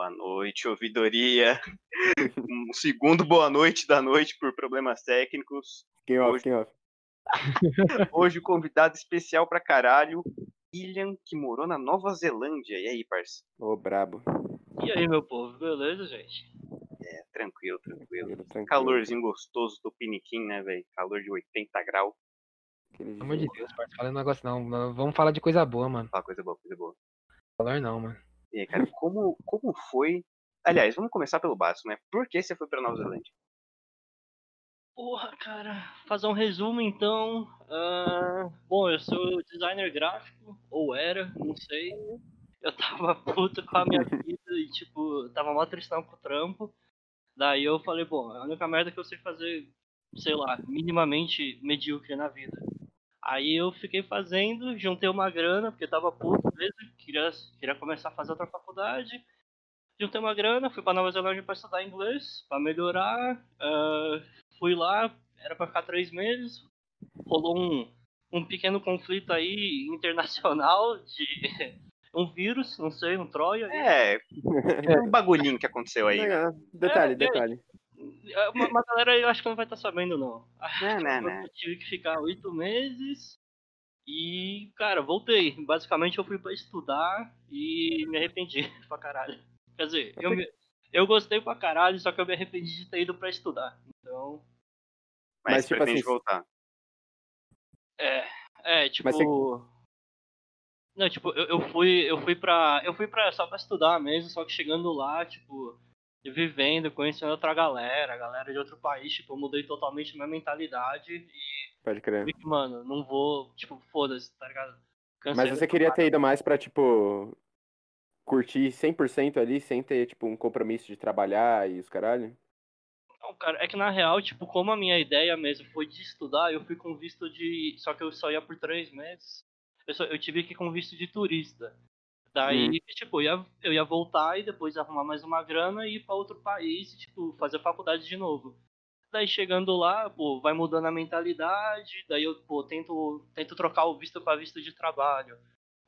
Boa noite, ouvidoria. um segundo boa noite da noite por problemas técnicos. Quem off, Hoje- quem off. Hoje o convidado especial pra caralho, William, que morou na Nova Zelândia. E aí, parça? Ô, brabo. E aí, meu povo, beleza, gente? É, tranquilo, tranquilo. Tranquilo, tranquilo. Calorzinho gostoso do Piniquim, né, velho? Calor de 80 graus. Pelo amor de. Deus, parça. Fala um negócio não. Vamos falar de coisa boa, mano. Ah, coisa boa, coisa boa. Calor não, mano. E aí, cara, como, como foi... Aliás, vamos começar pelo básico, né? Por que você foi pra Nova Zelândia? Porra, cara, fazer um resumo então. Ah, bom, eu sou designer gráfico, ou era, não sei. Eu tava puto com a minha vida e, tipo, tava mó tristão com o trampo. Daí eu falei, bom, a única merda que eu sei fazer, sei lá, minimamente medíocre na vida. Aí eu fiquei fazendo, juntei uma grana, porque tava puto mesmo, queria, queria começar a fazer outra faculdade. Juntei uma grana, fui pra Nova Zelândia pra estudar inglês, pra melhorar. ah, fui lá, era pra ficar três meses. Rolou um, um pequeno conflito aí internacional de um vírus, não sei, um Troia. É, um bagulhinho que aconteceu aí. É, detalhe, É, detalhe. É, Uma, galera eu acho que não vai estar sabendo, não. Né, né, né? Eu tive que ficar oito meses e, cara, voltei. Basicamente eu fui pra estudar e me arrependi pra caralho. Quer dizer, eu, me- eu gostei pra caralho, só que eu me arrependi de ter ido pra estudar. Então, Mas, Mas, tipo pretende assim, voltar. é, é, tipo. Mas você- Não, tipo, eu, eu fui, eu fui pra. Eu fui pra, só pra estudar mesmo, só que chegando lá, tipo, vivendo, conhecendo outra galera, galera de outro país, tipo, eu mudei totalmente minha mentalidade e Pode crer. mano, não vou, tipo, foda-se, tá ligado? Cansei Mas você queria ter ido mais pra, tipo, curtir 100% ali, sem ter, tipo, um compromisso de trabalhar e os caralho? Não, cara, é que na real, tipo, como a minha ideia mesmo foi de estudar, eu fui com visto de. Só que eu só ia por três meses. Eu, só- eu tive que ir com visto de turista. Daí, Hum. tipo, eu ia, eu ia voltar e depois arrumar mais uma grana e ir pra outro país, e, tipo, fazer faculdade de novo. Daí chegando lá, pô, vai mudando a mentalidade, daí eu, pô, tento, tento trocar o visto pra visto de trabalho.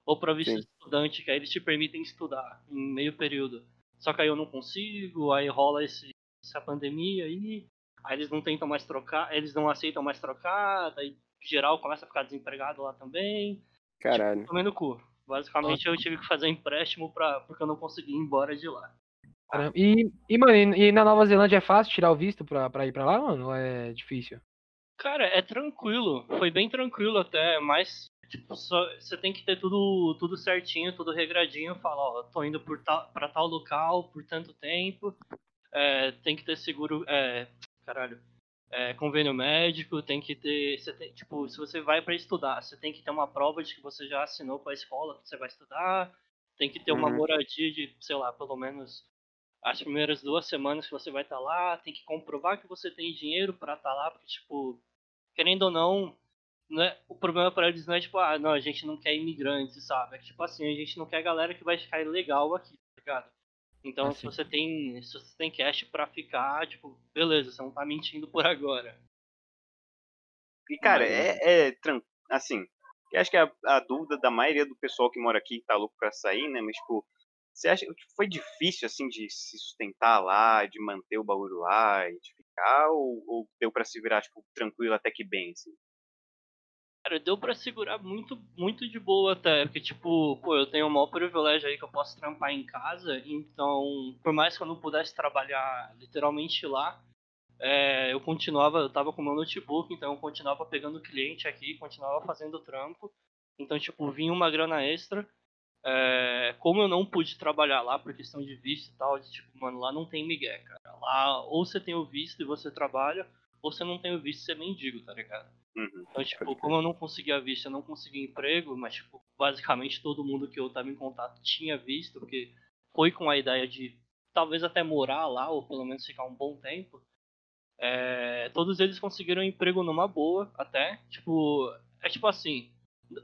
Ou pra visto Sim. estudante, que aí eles te permitem estudar em meio período. Só que aí eu não consigo, aí rola esse, essa pandemia aí, aí eles não tentam mais trocar, eles não aceitam mais trocar, daí geral começa a ficar desempregado lá também. Caralho. Tomando cu. Basicamente eu tive que fazer empréstimo pra, porque eu não consegui ir embora de lá. Caramba. E, e, mano, e, e na Nova Zelândia é fácil tirar o visto pra, pra ir pra lá, mano? Ou é difícil? Cara, é tranquilo. Foi bem tranquilo até, mas tipo, só, você tem que ter tudo, tudo certinho, tudo regradinho. Falar, ó, tô indo por tal, pra tal local por tanto tempo. É, tem que ter seguro. É, caralho. É, convênio médico, tem que ter. Tem, tipo, se você vai pra estudar, você tem que ter uma prova de que você já assinou com a escola que você vai estudar. Tem que ter uma Uhum. moradia de, sei lá, pelo menos as primeiras duas semanas que você vai estar lá, tem que comprovar que você tem dinheiro pra estar lá, porque, tipo, querendo ou não, né, o problema para eles não é tipo, ah, não, a gente não quer imigrantes, sabe? É que, tipo assim, a gente não quer galera que vai ficar ilegal aqui, tá ligado? Então, Ah, se você tem, se você tem cash pra ficar, tipo, beleza, você não tá mentindo por agora. E, cara, Mas- é, é tran- assim, eu acho que a, a dúvida da maioria do pessoal que mora aqui que tá louco pra sair, né? Mas, tipo, você acha que foi difícil, assim, de se sustentar lá, de manter o bagulho lá e de ficar? Ou, ou deu pra se virar, tipo, tranquilo até que bem, assim? Cara, deu pra segurar muito, muito de boa até, porque, tipo, pô, eu tenho o maior privilégio aí que eu posso trampar em casa, então, por mais que eu não pudesse trabalhar literalmente lá, é, eu continuava, eu tava com meu notebook, então eu continuava pegando cliente aqui, continuava fazendo trampo, então, tipo, vinha uma grana extra, é, como eu não pude trabalhar lá por questão de visto e tal, de, tipo, mano, lá não tem migué, cara, lá ou você tem o visto e você trabalha, ou você não tem o visto e você é mendigo, tá ligado? Uhum. Então, tipo, como eu não conseguia visto, eu não conseguia emprego, mas, tipo, basicamente todo mundo que eu tava em contato tinha visto, porque foi com a ideia de talvez até morar lá, ou pelo menos ficar um bom tempo. É, todos eles conseguiram emprego numa boa, até. Tipo, é tipo assim,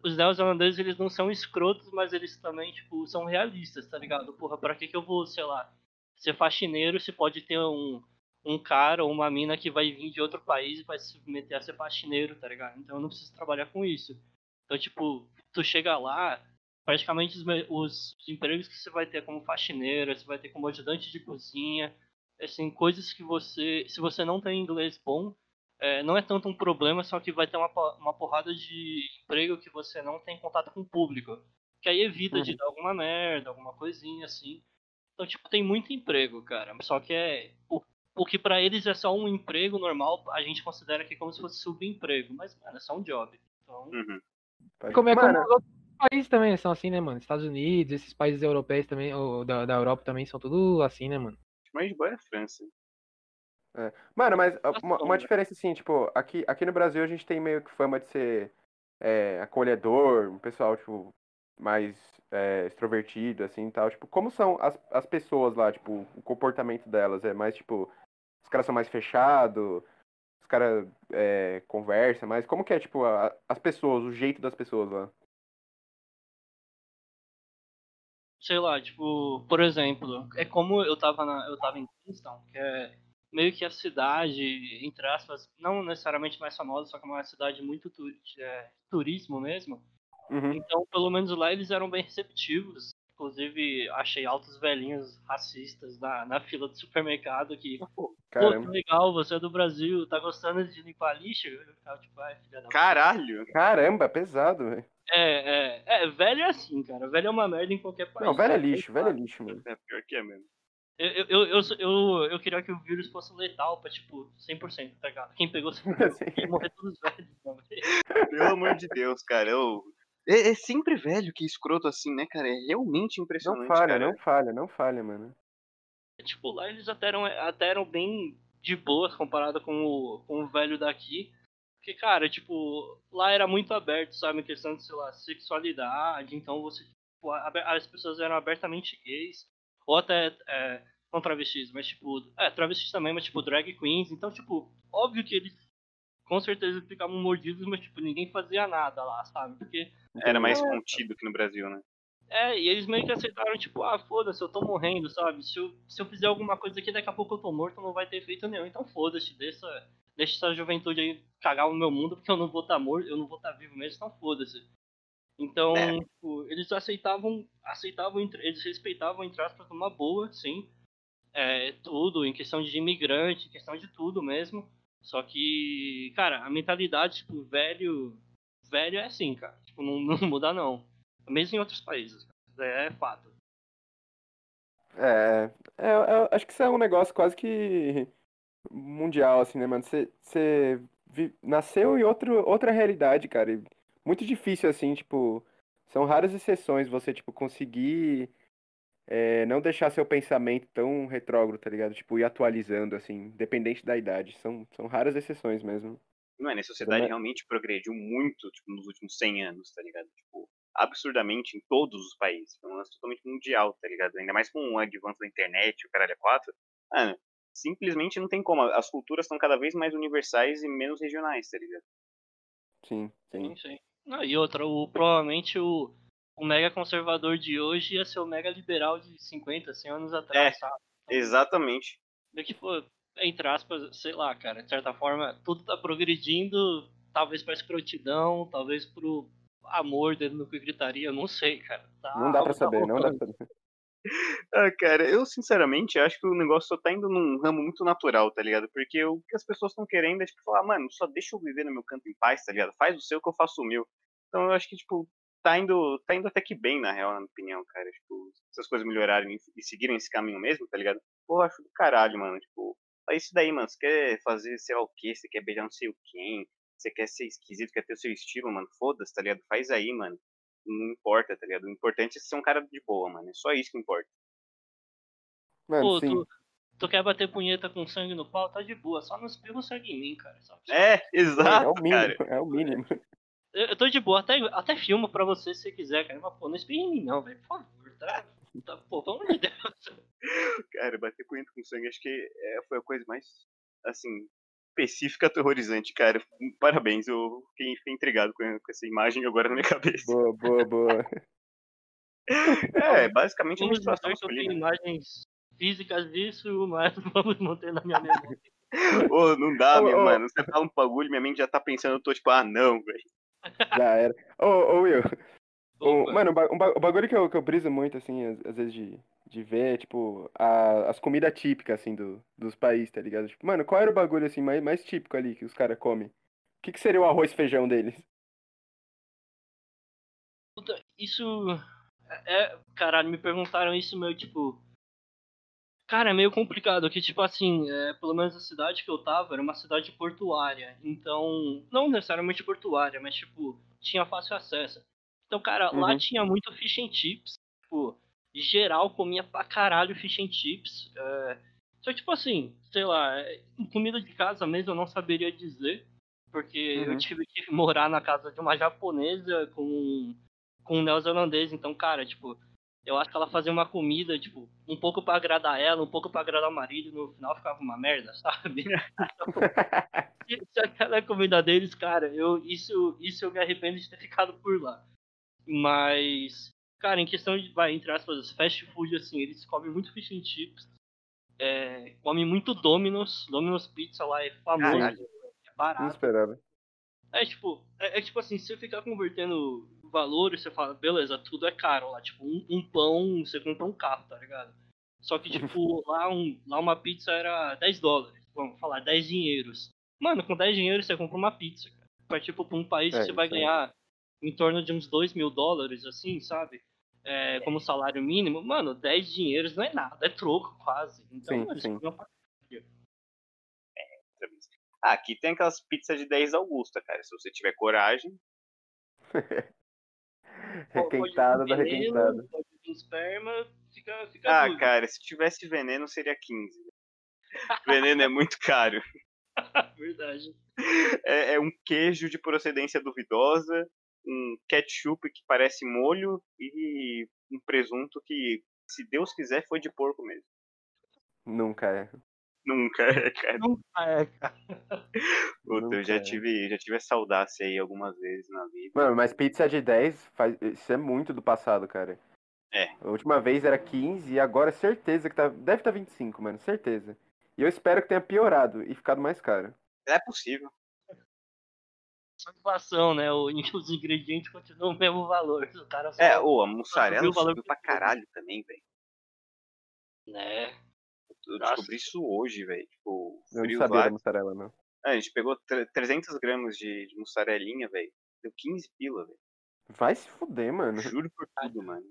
os neozelandeses, eles não são escrotos, mas eles também, tipo, são realistas, tá ligado? Porra, pra que que eu vou, sei lá, ser faxineiro se pode ter um, um cara ou uma mina que vai vir de outro país e vai se meter a ser faxineiro, tá ligado? Então eu não preciso trabalhar com isso. Então, tipo, tu chega lá, praticamente os, os empregos que você vai ter como faxineira, você vai ter como ajudante de cozinha, assim, coisas que você, se você não tem inglês bom, é, não é tanto um problema, só que vai ter uma, uma porrada de emprego que você não tem contato com o público. Que aí evita de Uhum. dar alguma merda, alguma coisinha assim. Então, tipo, tem muito emprego, cara. Só que é. O, o que pra eles é só um emprego normal, a gente considera aqui como se fosse subemprego. Mas, mano, é só um job. Então, Uhum. Como é como Mano, os outros países também são assim, né, mano? Estados Unidos, esses países europeus também, ou da, da Europa também, são tudo assim, né, mano? Mas de boa é a França. Mano, mas uma, uma sombra. diferença assim, tipo, aqui, aqui no Brasil a gente tem meio que fama de ser é, acolhedor, um pessoal, tipo, mais é, extrovertido, assim, e tal. Tipo, como são as, as pessoas lá, tipo, o comportamento delas? É mais, tipo, os caras são mais fechados, os caras é, conversam mais? Como que é, tipo, a- as pessoas, o jeito das pessoas lá? sei lá, tipo, por exemplo, é como eu tava, na, eu tava em Kingston, que é meio que a cidade, entre aspas, não necessariamente mais famosa, só que é uma cidade muito tu, é, turismo mesmo. Uhum. Então, pelo menos lá eles eram bem receptivos. Inclusive, achei altos velhinhos racistas na, na fila do supermercado que, pô, que Caramba. legal, você é do Brasil, tá gostando de limpar lixo? Eu ficava tipo, ai, filha da Caralho! Caramba, pesado, velho. É, é, é, velho é assim, cara. Velho é uma merda em qualquer país. Não, velho é que, lixo, velho é lixo, mano. É pior que é mesmo. Eu, eu, eu, eu, eu, queria que o vírus fosse letal pra, tipo, 100%, tá ligado? Quem pegou, se fudeu, Assim. ia morrer todos velhos. vez. Pelo amor de Deus, cara. Eu... É, é sempre velho que é escroto assim, né, cara? É realmente Não impressionante, falha, cara. não falha, não falha, mano. Tipo, lá eles até eram, até eram bem de boas comparado com o, com o velho daqui. Porque, cara, tipo, lá era muito aberto, sabe? Em questão de, sei lá, sexualidade. Então você, tipo, as pessoas eram abertamente gays. Ou até, é, não travestis, mas tipo, é, travestis também, mas tipo, drag queens. Então, tipo, óbvio que eles com certeza ficavam mordidos, mas tipo, ninguém fazia nada lá, sabe? Porque Era mais contido que no Brasil, né? é, e eles meio que aceitaram, tipo, ah, foda-se, eu tô morrendo, sabe? Se eu, se eu fizer alguma coisa aqui, daqui a pouco eu tô morto, não vai ter efeito nenhum. Então foda-se, deixa, deixa essa juventude aí cagar o meu mundo, porque eu não vou estar morto, eu não vou estar vivo mesmo, então foda-se. Então, É. tipo, eles aceitavam, aceitavam, eles respeitavam, entre aspas, numa boa, sim. É, tudo, em questão de imigrante, em questão de tudo mesmo. Só que, cara, a mentalidade, tipo, velho. Velho é assim, cara. Tipo, não, não muda não. Mesmo em outros países. cara. É fato. É, é, é, acho que isso é um negócio quase que mundial, assim, né, mano? Você, nasceu em outro, outra realidade, cara. muito difícil, assim, tipo, são raras exceções você, tipo, conseguir é, não deixar seu pensamento tão retrógrado, tá ligado? Tipo, ir atualizando, assim, independente da idade. São, são raras exceções mesmo. Não é, né? A sociedade Não é- realmente progrediu muito, tipo, nos últimos 100 anos, tá ligado? Tipo, absurdamente em todos os países. Foi um lance totalmente mundial, tá ligado? Ainda mais com o advance da internet, o caralho é quatro. Mano, simplesmente não tem como. As culturas estão cada vez mais universais e menos regionais, tá ligado? Sim, sim. Sim, sim. Não, e outra, o, provavelmente o, o mega conservador de hoje ia ser o mega liberal de 50, 100 anos atrás, É. sabe? Exatamente. Meio que, pô, entre aspas, sei lá, cara, de certa forma, tudo tá progredindo, talvez pra escrotidão, talvez pro amor dentro do que gritaria, eu não sei, cara. Tá, Não dá pra tá saber, não dá pra saber. Ah, cara, eu sinceramente acho que o negócio só tá indo num ramo muito natural, tá ligado? Porque o que as pessoas estão querendo é, tipo, falar, mano, só deixa eu viver no meu canto em paz, tá ligado? Faz o seu que eu faço o meu. Então eu acho que, tipo, tá indo, tá indo até que bem, na real, na minha opinião, cara. Tipo, se as coisas melhorarem e- seguirem esse caminho mesmo, tá ligado? Pô, eu acho do caralho, mano. Tipo, faz isso daí, mano. Você quer fazer sei lá o quê? Você quer beijar não sei o quem? Você quer ser esquisito, quer ter o seu estilo, mano? Foda-se, tá ligado? Faz aí, mano. Não importa, tá ligado? O importante é ser um cara de boa, mano. É só isso que importa. Mano, Pô, sim. tu, tu quer bater punheta com sangue no pau, tá de boa, só não espirra o sangue em mim, cara. Só- só- É, É exato, o cara. mínimo, é o mínimo. Eu, eu tô de boa, até, até filmo pra você se você quiser, cara. Mas, pô, não espirra em mim não, velho, por favor, tá? tá? Pô, pelo amor de Deus. Cara, bater punheta com sangue, acho que é, foi a coisa mais, assim, específica aterrorizante, cara. Parabéns, eu fiquei, fiquei intrigado com, com essa imagem agora na minha cabeça. Boa, boa, boa. É, basicamente uma situação masculina. imagens físicas disso, mas vamos manter na minha memória. Ô, não dá, Ô, meu ô. mano. Você fala um bagulho, minha mente já tá pensando, eu tô tipo, ah, não, velho. Já era. Ô, ô Will, Opa. mano, um bagulho que eu, que eu briso muito, assim, às, às vezes de, de ver, é, tipo, a- as comidas típicas, assim, do, dos países, tá ligado? Tipo, mano, qual era o bagulho, assim, mais, mais típico ali que os caras comem? O que, que seria o arroz e feijão deles? Puta, isso. É, é- caralho, me perguntaram isso meio tipo. Cara, é meio complicado, que tipo assim, é, pelo menos a cidade que eu tava era uma cidade portuária. Então, não necessariamente portuária, mas tipo, tinha fácil acesso. Então, cara, lá Uhum. tinha muito fish and chips. Tipo, em geral comia pra caralho fish and chips. é, Só que, tipo assim, sei lá, é, comida de casa mesmo eu não saberia dizer. Porque eu Uhum. tive que morar na casa de uma japonesa com com um neozelandês. Então, cara, tipo, eu acho que ela fazia uma comida, tipo, um pouco pra agradar ela, um pouco pra agradar o marido, e no final ficava uma merda, sabe? se, se aquela é a comida deles, cara, eu, isso, isso eu me arrependo de ter ficado por lá. Mas, cara, em questão de, vai, entre aspas, fast food, assim, eles comem muito fish and chips, é, comem muito Domino's, Domino's Pizza lá é famoso, Caralho. é barato. Não esperava. É tipo, é, é tipo assim, se você ficar convertendo valores, você fala, beleza, tudo é caro lá. Tipo, um, um pão, você compra um carro, tá ligado? Só que, tipo, lá, um, lá uma pizza era 10 dólares. Vamos falar, 10 dinheiros. Mano, com 10 dinheiros você compra uma pizza, cara. Pra, tipo, pra um país É, que você vai ganhar em torno de uns 2 mil dólares, assim, sabe? É, como salário mínimo. Mano, 10 dinheiros não é nada, é troco quase. Então, Sim, eles sim. comiam pra Ah, aqui tem aquelas pizzas de 10 Augusta, cara. Se você tiver coragem. Requentada da requentada. esperma, fica, fica Ah, dúvida. cara, se tivesse veneno seria 15. Veneno é muito caro. Verdade. É, é um queijo de procedência duvidosa, um ketchup que parece molho e um presunto que, se Deus quiser, foi de porco mesmo. Nunca é. Nunca é, cara. Não é, cara. Puta, Nunca eu já é. tive, já tive essa audácia aí algumas vezes na vida. Mano, mas pizza de 10, faz... isso é muito do passado, cara. É. A última vez era 15 e agora é certeza que tá. Deve estar 25, mano, certeza. E eu espero que tenha piorado e ficado mais caro. É possível. Só inflação, né? Os ingredientes continuam o mesmo valor. O cara só, É, ô, a mussarela subiu o valor subiu pra caralho também, velho. né? Eu Nossa. descobri isso hoje, velho. Tipo, Eu não sabia lá. da mussarela, não. Ah, a gente pegou tre- 300 gramas de, de mussarelinha, velho. Deu 15 pila, velho. Vai se fuder, mano. Juro por tudo, mano.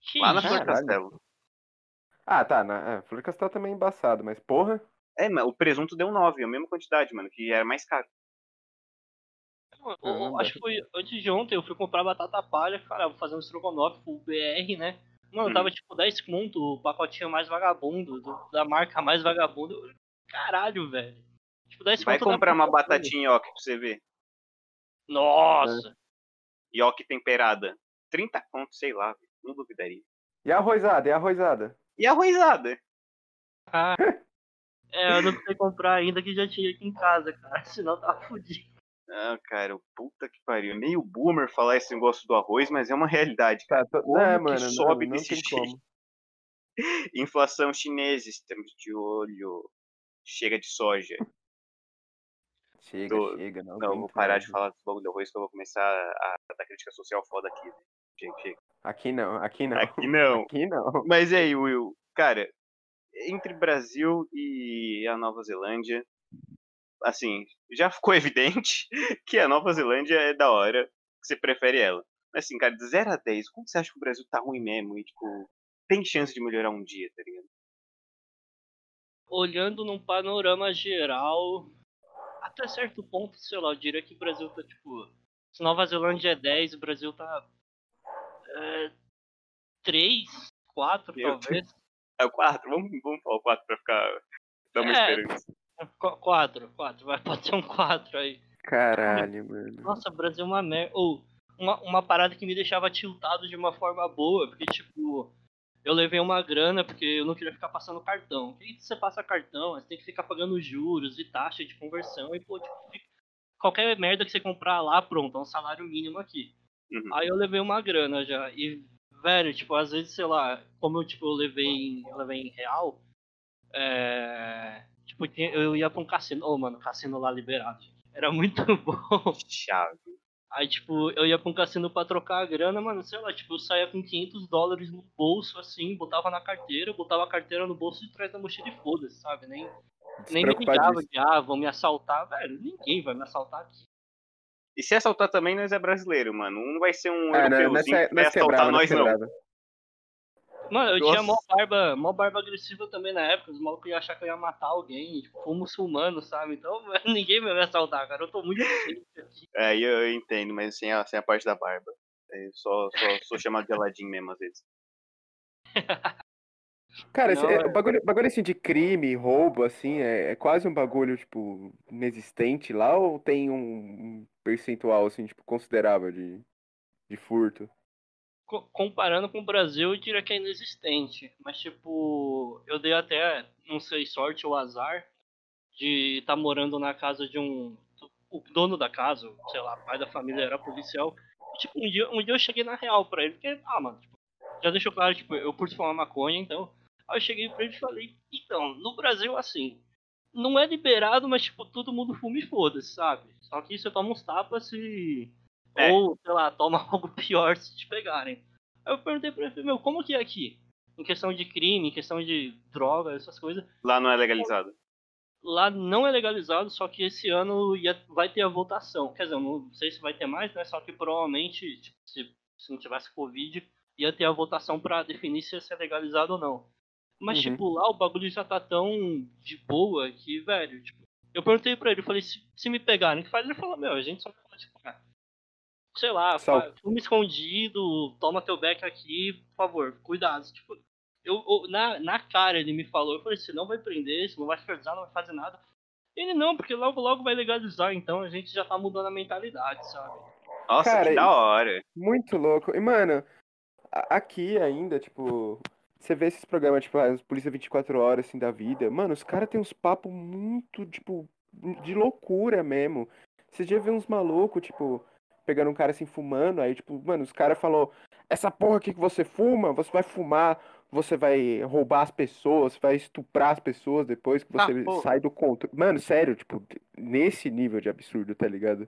Que Lá na? Flor. Castelo. Ah, tá. Na... É, Flor Castel também é embaçado, mas porra. É, mas o presunto deu 9, a mesma quantidade, mano, que era mais caro. Eu- eu acho que foi antes de ontem, eu fui comprar batata palha, cara, vou fazer um estrogonofe full BR, né? Mano, Uhum. tava tipo 10 conto, o pacotinho mais vagabundo, do- da marca mais vagabundo. Caralho, velho. Tipo, 10 Vai comprar pra uma batatinha nhoque pra você ver. Nossa! Nhoque temperada. 30 conto, sei lá, velho. Não duvidaria. E a arrozada? E a arrozada? E a arrozada? É, eu não precisei comprar ainda que já tinha aqui em casa, cara. Senão tava fudido. Ah, cara, puta que pariu. É meio boomer falar esse negócio do arroz, mas é uma realidade, cara. Tá, to... Como é, mano, sobe não, não desse jeito? como. Inflação chinesa, estamos de olho. Chega de soja. Chega, Tô- chega. Não, Não, vou parar de falar do bagulho do arroz que eu vou começar a a dar crítica social foda aqui. Chega, chega. Aqui não, aqui não. Aqui não. Aqui não. Mas e aí, Will? Cara, entre Brasil e a Nova Zelândia, assim, já ficou evidente que a Nova Zelândia é da hora, que você prefere ela. Mas assim, cara, de 0 a 10, como você acha que o Brasil tá ruim mesmo? E, tipo, tem chance de melhorar um dia, tá ligado? Olhando num panorama geral, até certo ponto, sei lá, eu diria que o Brasil tá tipo. Se Nova Zelândia é 10, o Brasil tá. É, 3, 4 Meu talvez. É o 4, vamos, vamos falar o 4 pra ficar. dar uma É. esperança. 4, 4, vai, pode ser um 4 aí. Caralho, mano. Nossa, Brasil é uma merda. Ou, uma, uma parada que me deixava tiltado de uma forma boa, porque, tipo, eu levei uma grana porque eu não queria ficar passando cartão. Porque você passa cartão, você tem que ficar pagando juros e taxa de conversão, e, pô, tipo, qualquer merda que você comprar lá, pronto, é um salário mínimo aqui. Uhum. Aí eu levei uma grana já. E, velho, tipo, às vezes, sei lá, como eu, tipo, eu levei em, eu levei em real, é, tipo, eu ia pra um cassino. Ô, mano, cassino lá liberado. gente. Era muito bom. Chave. Aí, tipo, eu ia pra um cassino pra trocar a grana, mano, sei lá, tipo, eu saía com 500 dólares no bolso, assim, botava na carteira, botava a carteira no bolso de trás da mochila e foda-se, sabe? Nem, nem me ligava de, ah, vão me assaltar, velho, ninguém vai me assaltar aqui. E se assaltar também, nós é brasileiro, mano. Um vai ser um É, né, europeuzinho nessa, que vai nessa assaltar quebrada, nós, nessa não. quebrada. Mano, eu tinha mó Nossa. barba, mó barba agressiva também na época, os malucos iam achar que eu ia matar alguém, tipo, fui muçulmano, sabe? Então, ninguém vai me assaltar, cara, eu tô muito ciente aqui. É, eu, eu entendo, mas sem a, sem a parte da barba. É, só, só sou chamado de Aladim mesmo, às vezes. Cara, esse- Não, é, é- o bagulho, bagulho assim de crime, roubo, assim, é, é quase um bagulho, tipo, inexistente lá ou tem um, um percentual, assim, tipo, considerável de, de furto? Co- Comparando com o Brasil, eu diria que é inexistente. Mas, tipo, eu dei até, não sei, sorte ou azar de estar morando na casa de um. O dono da casa, sei lá, pai da família era policial. Tipo, um dia, um dia eu cheguei na real pra ele, porque, ah, mano, tipo, já deixou claro, tipo, eu curto fumar maconha, então. Aí eu cheguei pra ele e falei, então, no Brasil, assim, não é liberado, mas, tipo, todo mundo fuma e foda-se, sabe? Só que você toma uns tapas e. É. Ou, sei lá, toma algo pior se te pegarem. Aí eu perguntei pra ele, falei, meu, como que é aqui? Em questão de crime, em questão de droga, essas coisas. Lá não é legalizado. Lá não é legalizado, só que esse ano ia, vai ter a votação. Quer dizer, eu não sei se vai ter mais, né? Só que provavelmente, tipo, se, se não tivesse Covid, ia ter a votação pra definir se ia ser legalizado ou não. Mas, Uhum. tipo, lá o bagulho já tá tão de boa que, velho, tipo, eu perguntei pra ele, eu falei, se, se me pegarem, o que faz? Ele falou, meu, a gente só tipo, ah, sei lá, Sal- fume escondido, toma teu beck aqui, por favor, cuidado. Tipo, eu, eu- na, na cara ele me falou, eu falei, você não vai prender, você não vai fiscalizar, não vai fazer nada. Ele não, porque logo logo vai legalizar, então a gente já tá mudando a mentalidade, sabe? Nossa, Cara, que da hora. Muito louco. E, mano, aqui ainda, tipo, você vê esses programas, tipo, as Polícia 24 Horas, assim, da vida. Mano, os caras têm uns papos muito, tipo, de loucura mesmo. Você já viu uns malucos, tipo, pegando um cara assim, fumando, aí, tipo, mano, os caras falou essa porra aqui que você fuma, você vai fumar, você vai roubar as pessoas, vai estuprar as pessoas depois que Ah, você porra. sai do controle. Mano, sério, tipo, nesse nível de absurdo, tá ligado?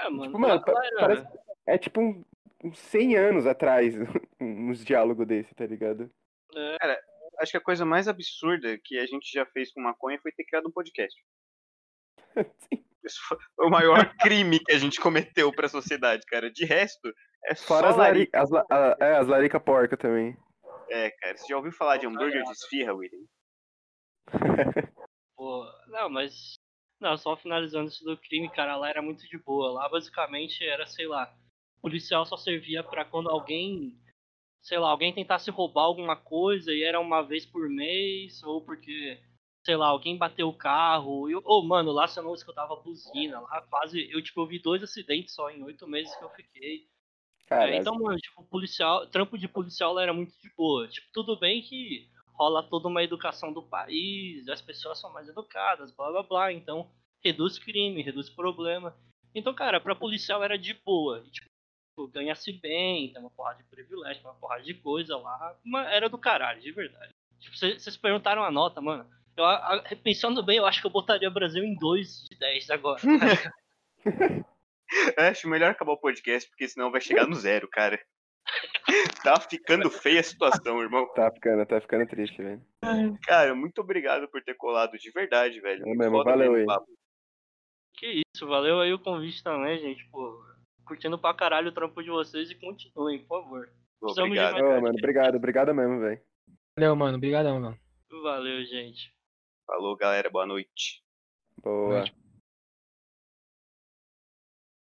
É, mano, Tipo, mano, parece, é tipo um, uns 100 anos atrás, uns diálogos desse, tá ligado? Acho que a coisa mais absurda que a gente já fez com maconha foi ter criado um podcast. Isso foi o maior crime que a gente cometeu pra sociedade, cara. De resto, é Fora as, larica. as, la- a- é, as larica porca também. É, cara. Você já ouviu falar de hambúrguer de esfirra, William? Pô, não, mas. Não, só finalizando isso do crime, cara, lá era muito de boa. Lá basicamente era, sei lá, o policial só servia pra quando alguém, sei lá, alguém tentasse roubar alguma coisa e era uma vez por mês, ou porque, sei lá, alguém bateu o carro. E, oh, mano, lá você não escutava buzina, lá quase. Eu, tipo, eu vi dois acidentes só em oito meses que eu fiquei. É, então, mano, tipo, policial, trampo de policial lá era muito de boa. Tipo, tudo bem que rola toda uma educação do país, as pessoas são mais educadas, blá blá blá, então reduz crime, reduz problema. Então, cara, pra policial era de boa. E, tipo, ganha-se bem, tem uma porrada de privilégio, tem uma porrada de coisa lá. Era do caralho, de verdade. Tipo, cê- vocês perguntaram a nota, mano. Eu, a- pensando bem, eu acho que eu botaria o Brasil em 2 de 10 agora. É, acho melhor acabar o podcast, porque senão vai chegar no zero, cara. tá ficando feia a situação, irmão. tá ficando, tá ficando triste, velho. Cara, muito obrigado por ter colado de verdade, velho. É mesmo, valeu aí. Que isso, valeu aí o convite também, gente. Pô, curtindo pra caralho o trampo de vocês e continuem, por favor. Obrigado. mano, obrigado, obrigado mesmo, velho. Valeu, mano. Obrigadão, mano. Valeu, gente. Falou, galera. Boa noite. Boa. Noite.